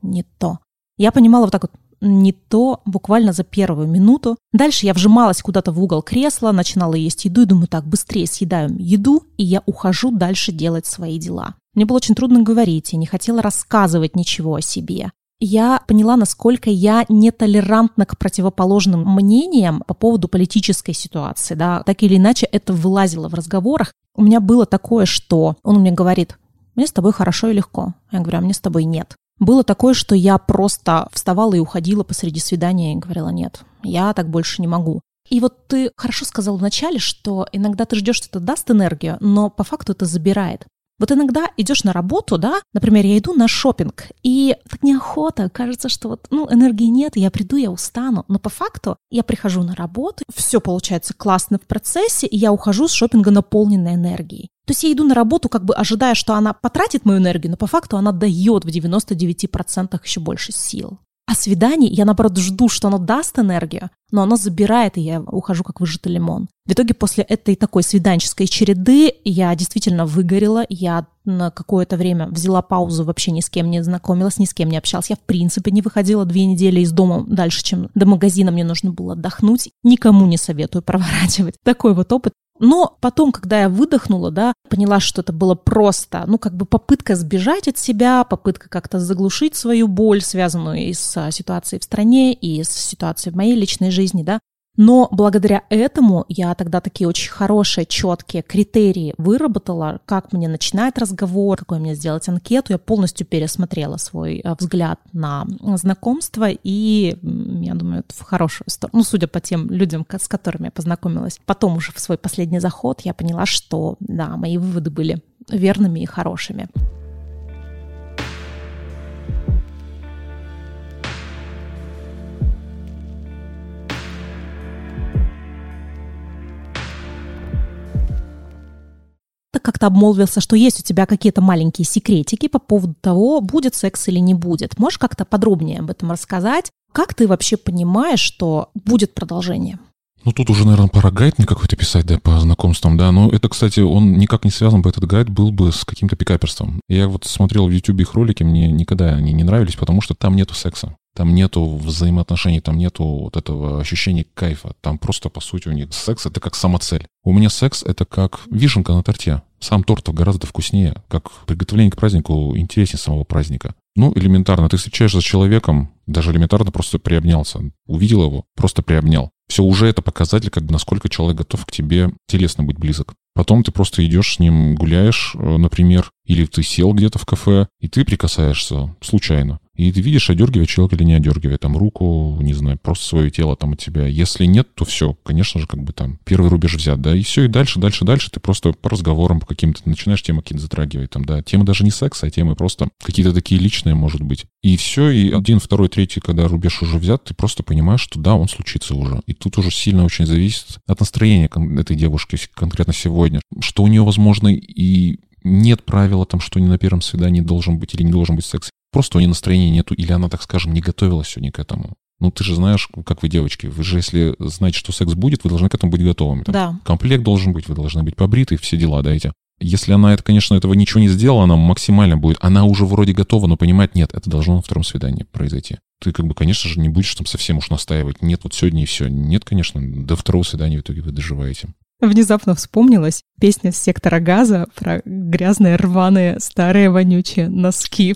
не то. Я понимала вот так вот, не то буквально за первую минуту. Дальше я вжималась куда-то в угол кресла, начинала есть еду и думаю, так, быстрее съедаю еду, и я ухожу дальше делать свои дела. Мне было очень трудно говорить, я не хотела рассказывать ничего о себе. Я поняла, насколько я нетолерантна к противоположным мнениям по поводу политической ситуации. Да. Так или иначе, это вылазило в разговорах. У меня было такое, что он мне говорит, мне с тобой хорошо и легко. Я говорю, а мне с тобой нет. Было такое, что я просто вставала и уходила посреди свидания и говорила, нет, я так больше не могу. И вот ты хорошо сказал вначале, что иногда ты ждешь, что это даст энергию, но по факту это забирает. Вот иногда идешь на работу, да, например, я иду на шопинг, и так неохота, кажется, что вот, ну, энергии нет, я приду, я устану, но по факту я прихожу на работу, все получается классно в процессе, и я ухожу с шопинга наполненной энергией. То есть я иду на работу, как бы ожидая, что она потратит мою энергию, но по факту она дает в 99% еще больше сил. А свидание я, наоборот, жду, что оно даст энергию, но оно забирает, и я ухожу как выжатый лимон. В итоге после этой такой свиданческой череды я действительно выгорела, я на какое-то время взяла паузу, вообще ни с кем не знакомилась, ни с кем не общалась. Я в принципе не выходила две недели из дома дальше, чем до магазина мне нужно было отдохнуть. Никому не советую [LAUGHS] проворачивать такой вот опыт. Но потом, когда я выдохнула, да, поняла, что это было просто, ну, как бы попытка сбежать от себя, попытка как-то заглушить свою боль, связанную и с ситуацией в стране, и с ситуацией в моей личной жизни, да, но благодаря этому я тогда такие очень хорошие, четкие критерии выработала, как мне начинать разговор, какой мне сделать анкету. Я полностью пересмотрела свой э, взгляд на знакомство, и я думаю, в хорошую сторону. Ну, судя по тем людям, с которыми я познакомилась. Потом уже в свой последний заход я поняла, что, да, мои выводы были верными и хорошими. Ты как-то обмолвился, что есть у тебя какие-то маленькие секретики по поводу того, будет секс или не будет. Можешь как-то подробнее об этом рассказать? Как ты вообще понимаешь, что будет продолжение? Ну, тут уже, наверное, пора гайд мне какой-то писать, да, по знакомствам, да. Но это, кстати, он никак не связан бы, этот гайд был бы с каким-то пикаперством. Я вот смотрел в YouTube их ролики, мне никогда они не нравились, потому что там нету секса. Там нету взаимоотношений, там нету вот этого ощущения кайфа. Там просто, по сути, у них секс — это как самоцель. У меня секс — это как вишенка на торте. Сам торт гораздо вкуснее, как приготовление к празднику интереснее самого праздника. Ну, элементарно, ты встречаешься с человеком, даже элементарно просто приобнялся. Увидел его, просто приобнял. Все уже это показатель, как бы насколько человек готов к тебе телесно быть близок. Потом ты просто идешь с ним, гуляешь, э, например, или ты сел где-то в кафе, и ты прикасаешься случайно. И ты видишь, одергивает человек или не одергивает там руку, не знаю, просто свое тело там от тебя. Если нет, то все, конечно же, как бы там первый рубеж взят, да, и все, и дальше, дальше, дальше ты просто по разговорам по каким-то начинаешь темы какие-то затрагивать, там, да, темы даже не секса, а темы просто какие-то такие личные, может быть. И все, и один, второй, третий, когда рубеж уже взят, ты просто понимаешь, что да, он случится уже. И тут уже сильно очень зависит от настроения этой девушки конкретно сегодня, что у нее, возможно, и нет правила там, что не на первом свидании должен быть или не должен быть секс. Просто у нее настроения нету, или она, так скажем, не готовилась сегодня к этому. Ну, ты же знаешь, как вы девочки, вы же, если знаете, что секс будет, вы должны к этому быть готовыми. Там, да. Комплект должен быть, вы должны быть побриты, все дела, да, эти. Если она, это, конечно, этого ничего не сделала, она максимально будет, она уже вроде готова, но понимает, нет, это должно на втором свидании произойти. Ты, как бы, конечно же, не будешь там совсем уж настаивать. Нет, вот сегодня и все. Нет, конечно, до второго свидания в итоге вы доживаете. Внезапно вспомнилась песня с сектора газа про грязные, рваные, старые, вонючие носки.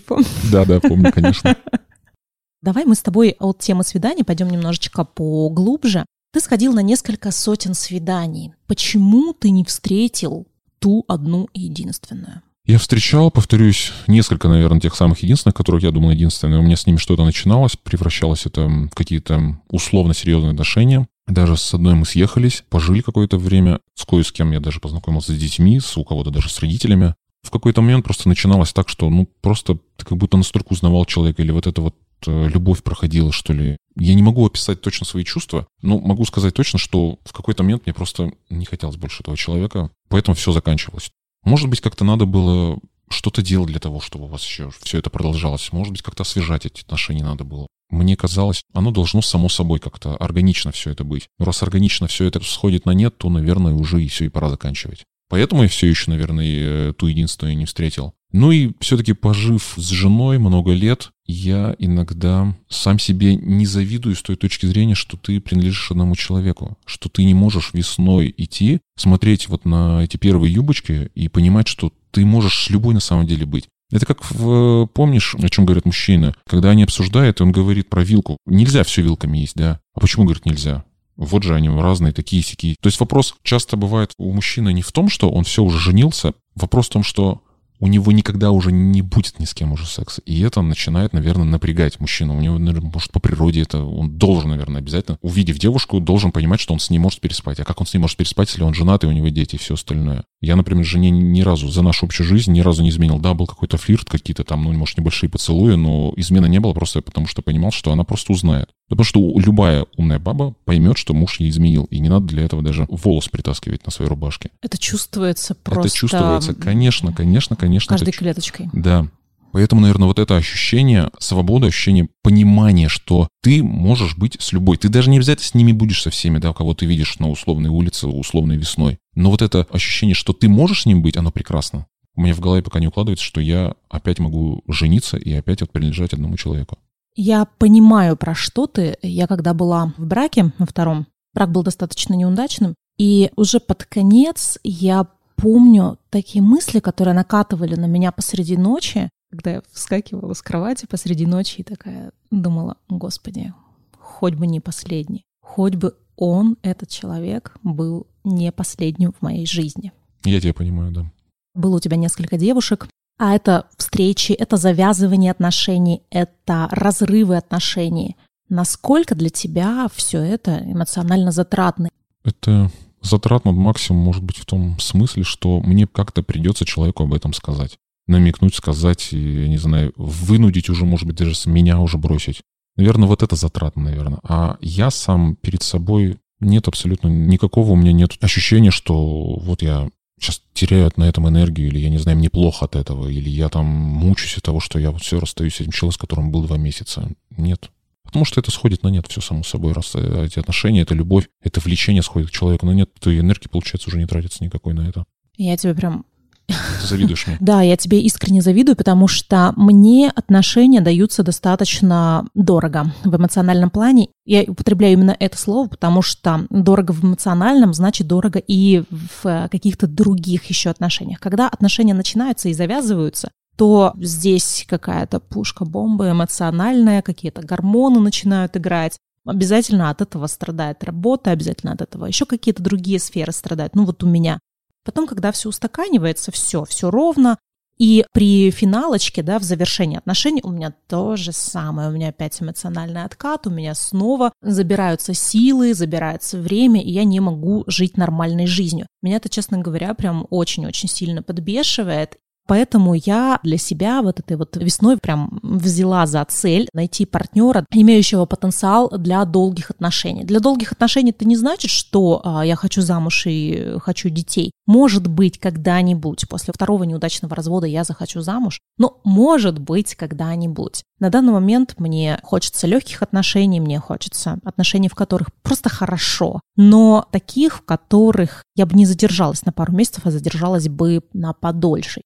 Да-да, помню, конечно. [LAUGHS] Давай мы с тобой от темы свидания пойдем немножечко поглубже. Ты сходил на несколько сотен свиданий. Почему ты не встретил ту одну и единственную? Я встречал, повторюсь, несколько, наверное, тех самых единственных, которых я думал единственные. У меня с ними что-то начиналось, превращалось это в какие-то условно серьезные отношения. Даже с одной мы съехались, пожили какое-то время, с кое с кем я даже познакомился с детьми, с у кого-то даже с родителями. В какой-то момент просто начиналось так, что ну просто ты как будто настолько узнавал человека, или вот это вот э, любовь проходила, что ли. Я не могу описать точно свои чувства, но могу сказать точно, что в какой-то момент мне просто не хотелось больше этого человека, поэтому все заканчивалось. Может быть, как-то надо было что-то делать для того, чтобы у вас еще все это продолжалось. Может быть, как-то освежать эти отношения надо было мне казалось, оно должно само собой как-то органично все это быть. Но раз органично все это сходит на нет, то, наверное, уже и все, и пора заканчивать. Поэтому я все еще, наверное, э, ту единственную не встретил. Ну и все-таки пожив с женой много лет, я иногда сам себе не завидую с той точки зрения, что ты принадлежишь одному человеку, что ты не можешь весной идти, смотреть вот на эти первые юбочки и понимать, что ты можешь с любой на самом деле быть. Это как, в, помнишь, о чем говорят мужчины? Когда они обсуждают, и он говорит про вилку. Нельзя все вилками есть, да? А почему, говорит, нельзя? Вот же они разные, такие сики. То есть вопрос часто бывает у мужчины не в том, что он все уже женился. Вопрос в том, что у него никогда уже не будет ни с кем уже секса. И это начинает, наверное, напрягать мужчину. У него, наверное, может, по природе это он должен, наверное, обязательно, увидев девушку, должен понимать, что он с ней может переспать. А как он с ней может переспать, если он женат, и у него дети и все остальное? Я, например, жене ни разу за нашу общую жизнь ни разу не изменил. Да, был какой-то флирт, какие-то там, ну, может, небольшие поцелуи, но измены не было просто потому, что понимал, что она просто узнает. Потому что любая умная баба поймет, что муж ей изменил, и не надо для этого даже волос притаскивать на своей рубашке. Это чувствуется просто... Это чувствуется, конечно, конечно, конечно. Каждой это... клеточкой. Да. Поэтому, наверное, вот это ощущение свободы, ощущение понимания, что ты можешь быть с любой. Ты даже не обязательно с ними будешь со всеми, да, кого ты видишь на условной улице, условной весной. Но вот это ощущение, что ты можешь с ним быть, оно прекрасно. У меня в голове пока не укладывается, что я опять могу жениться и опять вот принадлежать одному человеку. Я понимаю, про что ты. Я когда была в браке на втором, брак был достаточно неудачным, и уже под конец я помню такие мысли, которые накатывали на меня посреди ночи, когда я вскакивала с кровати посреди ночи и такая думала, господи, хоть бы не последний, хоть бы он, этот человек, был не последним в моей жизни. Я тебя понимаю, да. Было у тебя несколько девушек, а это встречи, это завязывание отношений, это разрывы отношений. Насколько для тебя все это эмоционально затратно? Это затратно максимум может быть в том смысле, что мне как-то придется человеку об этом сказать. Намекнуть, сказать, я не знаю, вынудить уже, может быть, даже меня уже бросить. Наверное, вот это затратно, наверное. А я сам перед собой нет абсолютно никакого у меня нет ощущения, что вот я сейчас теряют на этом энергию, или я не знаю, мне плохо от этого, или я там мучаюсь от того, что я вот все расстаюсь с этим человеком, с которым был два месяца. Нет. Потому что это сходит на нет, все само собой. Раз эти отношения, это любовь, это влечение сходит к человеку на нет, то и энергии, получается, уже не тратится никакой на это. Я тебе прям ты завидуешь мне? Да, я тебе искренне завидую, потому что мне отношения даются достаточно дорого в эмоциональном плане. Я употребляю именно это слово, потому что дорого в эмоциональном значит дорого и в каких-то других еще отношениях. Когда отношения начинаются и завязываются, то здесь какая-то пушка-бомба эмоциональная, какие-то гормоны начинают играть. Обязательно от этого страдает работа, обязательно от этого еще какие-то другие сферы страдают. Ну вот у меня Потом, когда все устаканивается, все, все ровно, и при финалочке, да, в завершении отношений у меня то же самое. У меня опять эмоциональный откат, у меня снова забираются силы, забирается время, и я не могу жить нормальной жизнью. Меня это, честно говоря, прям очень-очень сильно подбешивает. Поэтому я для себя вот этой вот весной прям взяла за цель найти партнера, имеющего потенциал для долгих отношений. Для долгих отношений это не значит, что а, я хочу замуж и хочу детей. Может быть, когда-нибудь, после второго неудачного развода я захочу замуж, но может быть, когда-нибудь. На данный момент мне хочется легких отношений, мне хочется отношений, в которых просто хорошо, но таких, в которых я бы не задержалась на пару месяцев, а задержалась бы на подольше.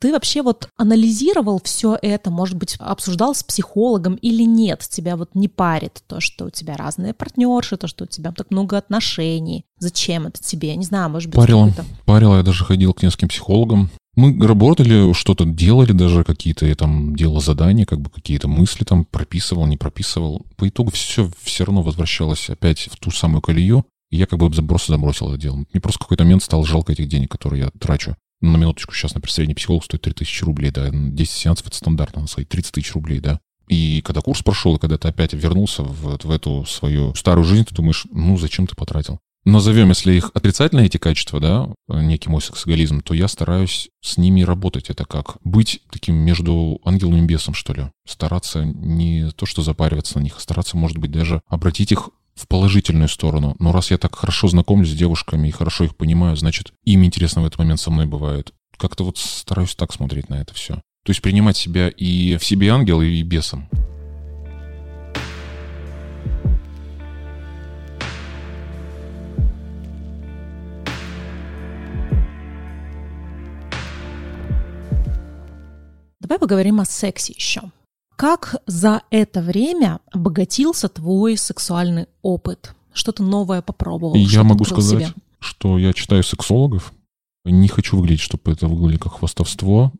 Ты вообще вот анализировал все это, может быть, обсуждал с психологом или нет? Тебя вот не парит то, что у тебя разные партнерши, то, что у тебя так много отношений. Зачем это тебе? Не знаю, может быть... Парило. Парило. Я даже ходил к нескольким психологам. Мы работали, что-то делали даже, какие-то я там делал задания, как бы какие-то мысли там прописывал, не прописывал. По итогу все все равно возвращалось опять в ту самую колею. И я как бы просто забросил это дело. Мне просто в какой-то момент стало жалко этих денег, которые я трачу на минуточку, сейчас, например, средний психолог стоит 3000 рублей, да, 10 сеансов это стандартно, на свои 30 тысяч рублей, да. И когда курс прошел, и когда ты опять вернулся в, в эту свою старую жизнь, ты думаешь, ну, зачем ты потратил? Назовем, если их отрицательные эти качества, да, некий мой сексоголизм, то я стараюсь с ними работать. Это как быть таким между ангелом и бесом, что ли. Стараться не то, что запариваться на них, а стараться, может быть, даже обратить их в положительную сторону. Но раз я так хорошо знакомлюсь с девушками и хорошо их понимаю, значит, им интересно в этот момент со мной бывает. Как-то вот стараюсь так смотреть на это все. То есть принимать себя и в себе ангела, и бесом. Давай поговорим о сексе еще. Как за это время обогатился твой сексуальный опыт? Что-то новое попробовал? Я могу сказать, себе? что я читаю сексологов. Не хочу выглядеть, чтобы это выглядело как хвастовство.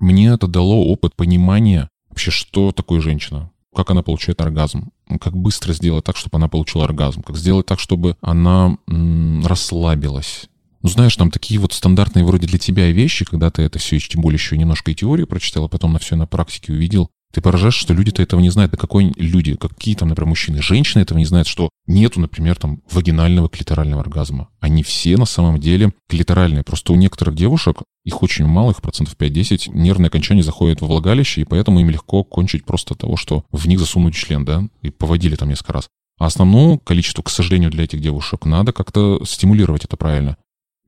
Мне это дало опыт понимания вообще, что такое женщина, как она получает оргазм, как быстро сделать так, чтобы она получила оргазм, как сделать так, чтобы она м- расслабилась. Ну, знаешь, там такие вот стандартные вроде для тебя вещи, когда ты это все, тем более еще немножко и теорию прочитал, а потом на все на практике увидел, ты поражаешь, что люди-то этого не знают. Да какой люди, какие там, например, мужчины, женщины этого не знают, что нету, например, там вагинального клиторального оргазма. Они все на самом деле клиторальные. Просто у некоторых девушек, их очень мало, их процентов 5-10, нервное окончание заходит во влагалище, и поэтому им легко кончить просто того, что в них засунуть член, да, и поводили там несколько раз. А основное количество, к сожалению, для этих девушек надо как-то стимулировать это правильно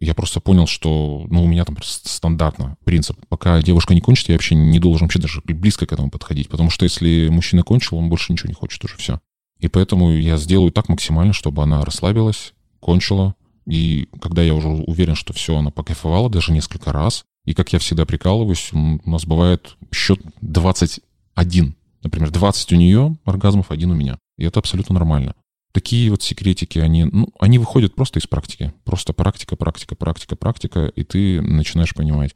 я просто понял, что, ну, у меня там стандартно принцип. Пока девушка не кончит, я вообще не должен вообще даже близко к этому подходить. Потому что если мужчина кончил, он больше ничего не хочет уже, все. И поэтому я сделаю так максимально, чтобы она расслабилась, кончила. И когда я уже уверен, что все, она покайфовала даже несколько раз, и как я всегда прикалываюсь, у нас бывает счет 21. Например, 20 у нее оргазмов, один у меня. И это абсолютно нормально. Такие вот секретики, они, ну, они выходят просто из практики. Просто практика, практика, практика, практика, и ты начинаешь понимать.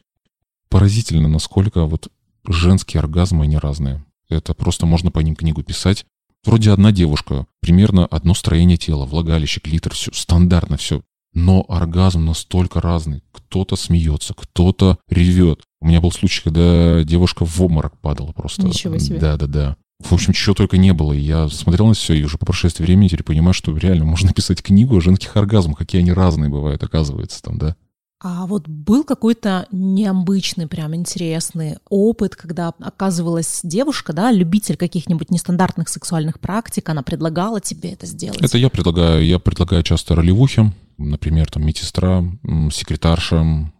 Поразительно, насколько вот женские оргазмы, они разные. Это просто можно по ним книгу писать. Вроде одна девушка, примерно одно строение тела, влагалище, клитор, все стандартно, все. Но оргазм настолько разный. Кто-то смеется, кто-то ревет. У меня был случай, когда девушка в обморок падала просто. Ничего себе. Да, да, да. В общем, чего только не было. И я смотрел на все, и уже по прошествии времени теперь понимаю, что реально можно написать книгу о женских оргазмах, какие они разные бывают, оказывается, там, да. А вот был какой-то необычный, прям интересный опыт, когда оказывалась девушка, да, любитель каких-нибудь нестандартных сексуальных практик, она предлагала тебе это сделать? Это я предлагаю. Я предлагаю часто ролевухи, например, там медсестра, секретарша,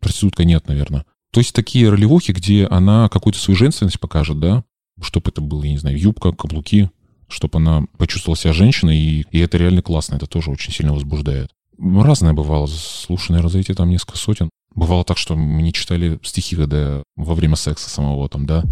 проститутка нет, наверное. То есть такие ролевухи, где она какую-то свою женственность покажет, да, чтобы это было, я не знаю, юбка, каблуки, чтобы она почувствовала себя женщиной, и, и это реально классно, это тоже очень сильно возбуждает. Разное бывало, слушай, наверное, зайти там несколько сотен. Бывало так, что мы не читали стихи, когда во время секса самого там, да,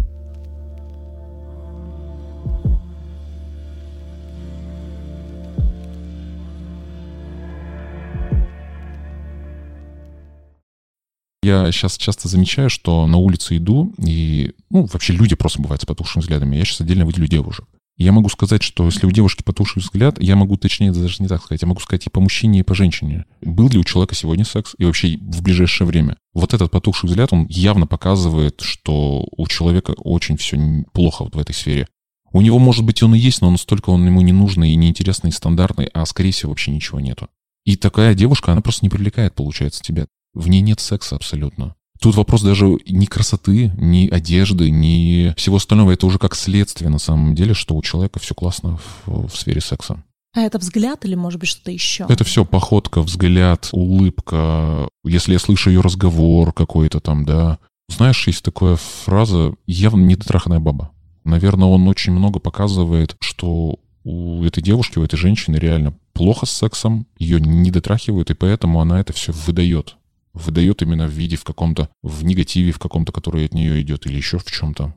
Я сейчас часто замечаю, что на улице иду, и, ну, вообще люди просто бывают с потухшими взглядами. Я сейчас отдельно выделю девушек. Я могу сказать, что если у девушки потухший взгляд, я могу, точнее, даже не так сказать, я могу сказать и по мужчине, и по женщине. Был ли у человека сегодня секс, и вообще в ближайшее время. Вот этот потухший взгляд, он явно показывает, что у человека очень все плохо вот в этой сфере. У него, может быть, он и есть, но настолько он ему не нужный и неинтересный, и стандартный, а, скорее всего, вообще ничего нету. И такая девушка, она просто не привлекает, получается, тебя. В ней нет секса абсолютно. Тут вопрос даже ни красоты, ни одежды, ни всего остального. Это уже как следствие на самом деле, что у человека все классно в, в сфере секса. А это взгляд или, может быть, что-то еще? Это все походка, взгляд, улыбка. Если я слышу ее разговор какой-то там, да. Знаешь, есть такая фраза «явно недотраханная баба». Наверное, он очень много показывает, что у этой девушки, у этой женщины реально плохо с сексом, ее не дотрахивают, и поэтому она это все выдает выдает именно в виде в каком-то, в негативе в каком-то, который от нее идет, или еще в чем-то.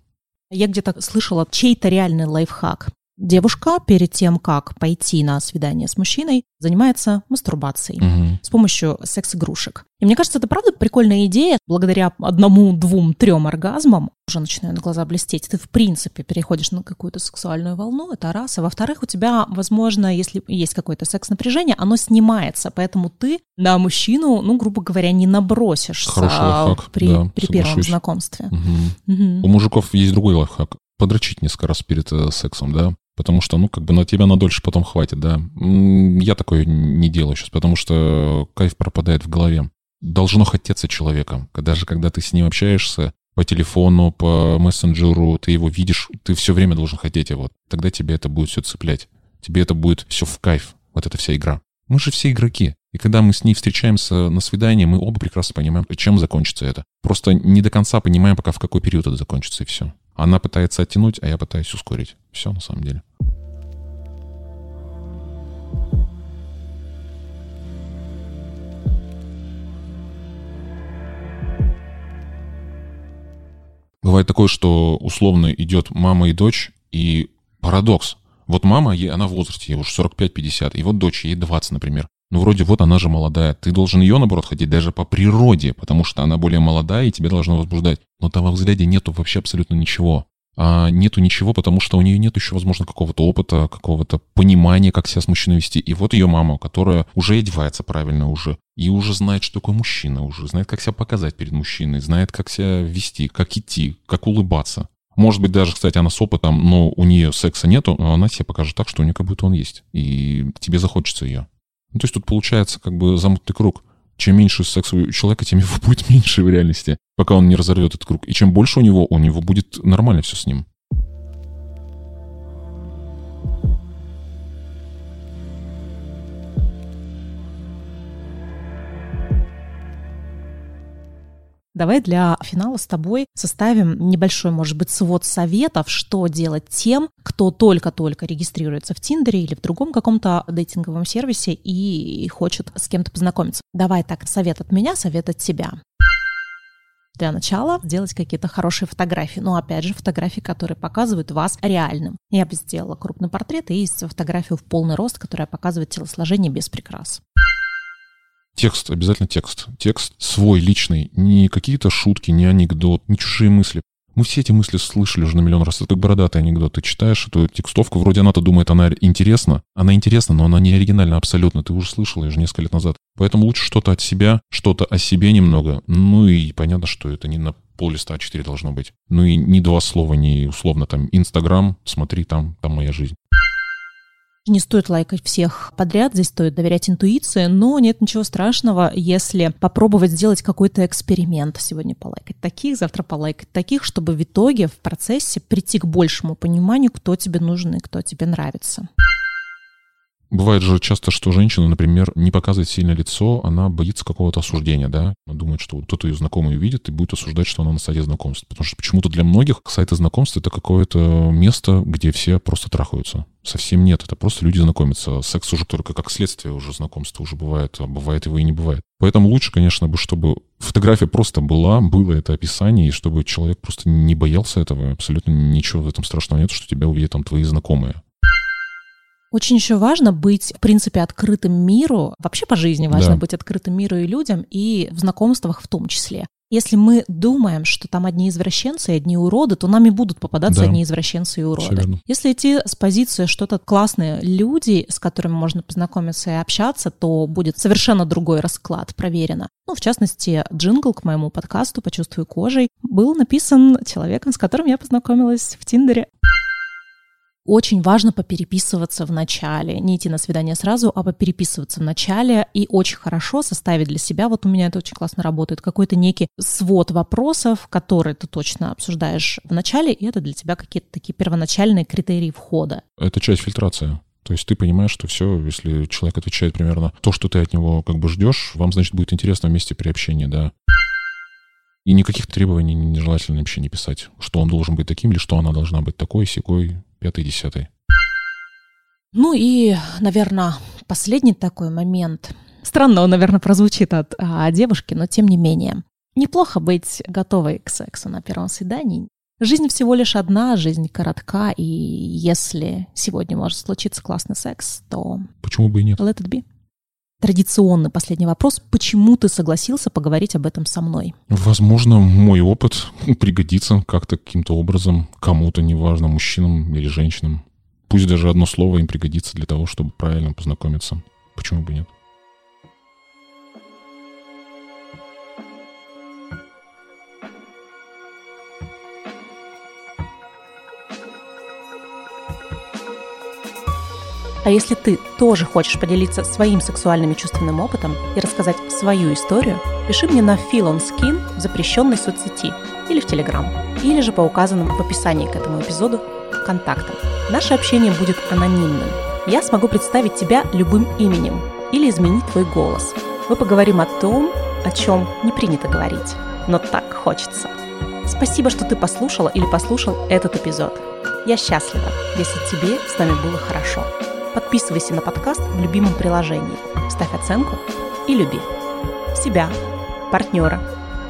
Я где-то слышала чей-то реальный лайфхак. Девушка перед тем, как пойти на свидание с мужчиной, занимается мастурбацией угу. с помощью секс-игрушек. И мне кажется, это правда прикольная идея. Благодаря одному, двум, трем оргазмам уже начинают глаза блестеть. Ты, в принципе, переходишь на какую-то сексуальную волну, это раз. А во-вторых, у тебя, возможно, если есть какое-то секс-напряжение, оно снимается. Поэтому ты на мужчину, ну, грубо говоря, не набросишься Хороший лайфхак, при, да, при первом знакомстве. Угу. Угу. У мужиков есть другой лайфхак. Подрочить несколько раз перед э, сексом, да? Потому что, ну, как бы на тебя на дольше потом хватит, да. Я такое не делаю сейчас, потому что кайф пропадает в голове. Должно хотеться человека. Даже когда ты с ним общаешься по телефону, по мессенджеру, ты его видишь, ты все время должен хотеть его. Тогда тебе это будет все цеплять. Тебе это будет все в кайф, вот эта вся игра. Мы же все игроки. И когда мы с ней встречаемся на свидании, мы оба прекрасно понимаем, чем закончится это. Просто не до конца понимаем, пока в какой период это закончится, и все. Она пытается оттянуть, а я пытаюсь ускорить. Все на самом деле. Бывает такое, что условно идет мама и дочь, и парадокс. Вот мама, ей, она в возрасте, ей уже 45-50, и вот дочь, ей 20, например. Ну, вроде вот она же молодая. Ты должен ее, наоборот, хотеть даже по природе, потому что она более молодая, и тебя должно возбуждать. Но там во взгляде нету вообще абсолютно ничего. А нету ничего, потому что у нее нет еще, возможно, какого-то опыта, какого-то понимания, как себя с мужчиной вести. И вот ее мама, которая уже одевается правильно уже, и уже знает, что такое мужчина, уже знает, как себя показать перед мужчиной, знает, как себя вести, как идти, как улыбаться. Может быть, даже, кстати, она с опытом, но у нее секса нету, но она себе покажет так, что у нее как будто он есть. И тебе захочется ее. Ну, то есть тут получается как бы замутный круг. Чем меньше секса у человека, тем его [LAUGHS] будет меньше в реальности, пока он не разорвет этот круг. И чем больше у него, у него будет нормально все с ним. Давай для финала с тобой составим небольшой, может быть, свод советов, что делать тем, кто только-только регистрируется в Тиндере или в другом каком-то дейтинговом сервисе и хочет с кем-то познакомиться. Давай так, совет от меня, совет от тебя для начала сделать какие-то хорошие фотографии. Но опять же, фотографии, которые показывают вас реальным. Я бы сделала крупный портрет и фотографию в полный рост, которая показывает телосложение без прикрас. Текст, обязательно текст. Текст свой, личный. Не какие-то шутки, не анекдот, не чужие мысли. Мы все эти мысли слышали уже на миллион раз. Это как бородатый анекдот. Ты читаешь эту текстовку, вроде она-то думает, она интересна. Она интересна, но она не оригинальна абсолютно. Ты уже слышал ее уже несколько лет назад. Поэтому лучше что-то от себя, что-то о себе немного. Ну и понятно, что это не на пол листа А4 должно быть. Ну и не два слова, не условно там Инстаграм, смотри, там, там моя жизнь. Не стоит лайкать всех подряд, здесь стоит доверять интуиции, но нет ничего страшного, если попробовать сделать какой-то эксперимент. Сегодня полайкать таких, завтра полайкать таких, чтобы в итоге в процессе прийти к большему пониманию, кто тебе нужен и кто тебе нравится. Бывает же часто, что женщина, например, не показывает сильное лицо, она боится какого-то осуждения, да? Она думает, что кто-то ее знакомый увидит и будет осуждать, что она на сайте знакомств. Потому что почему-то для многих сайты знакомств — это какое-то место, где все просто трахаются. Совсем нет, это просто люди знакомятся. Секс уже только как следствие уже знакомства уже бывает, а бывает его и не бывает. Поэтому лучше, конечно, бы, чтобы фотография просто была, было это описание, и чтобы человек просто не боялся этого, абсолютно ничего в этом страшного нет, что тебя увидят там твои знакомые. Очень еще важно быть, в принципе, открытым миру. Вообще по жизни важно да. быть открытым миру и людям, и в знакомствах в том числе. Если мы думаем, что там одни извращенцы и одни уроды, то нам и будут попадаться да. одни извращенцы и уроды. Если идти с позиции что-то классные люди, с которыми можно познакомиться и общаться, то будет совершенно другой расклад, проверено. Ну, в частности, джингл к моему подкасту «Почувствуй кожей» был написан человеком, с которым я познакомилась в Тиндере. Очень важно попереписываться в начале, не идти на свидание сразу, а попереписываться в начале и очень хорошо составить для себя, вот у меня это очень классно работает, какой-то некий свод вопросов, которые ты точно обсуждаешь в начале, и это для тебя какие-то такие первоначальные критерии входа. Это часть фильтрации. То есть ты понимаешь, что все, если человек отвечает примерно то, что ты от него как бы ждешь, вам, значит, будет интересно вместе при общении, да. И никаких требований нежелательно вообще не писать, что он должен быть таким или что она должна быть такой, секой пятый, десятый. Ну и, наверное, последний такой момент. Странно он, наверное, прозвучит от а, девушки, но тем не менее. Неплохо быть готовой к сексу на первом свидании. Жизнь всего лишь одна, жизнь коротка, и если сегодня может случиться классный секс, то... Почему бы и нет? Let it be. Традиционный последний вопрос. Почему ты согласился поговорить об этом со мной? Возможно, мой опыт пригодится как-то каким-то образом кому-то, неважно, мужчинам или женщинам. Пусть даже одно слово им пригодится для того, чтобы правильно познакомиться. Почему бы нет? А если ты тоже хочешь поделиться своим сексуальным и чувственным опытом и рассказать свою историю, пиши мне на Feel on Skin в запрещенной соцсети или в Telegram, или же по указанным в описании к этому эпизоду контактам. Наше общение будет анонимным. Я смогу представить тебя любым именем или изменить твой голос. Мы поговорим о том, о чем не принято говорить, но так хочется. Спасибо, что ты послушала или послушал этот эпизод. Я счастлива, если тебе с нами было хорошо. Подписывайся на подкаст в любимом приложении, ставь оценку и люби себя, партнера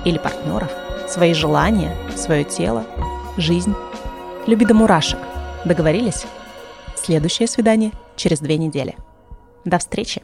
или партнеров свои желания, свое тело, жизнь. Люби до мурашек. Договорились? Следующее свидание через две недели. До встречи!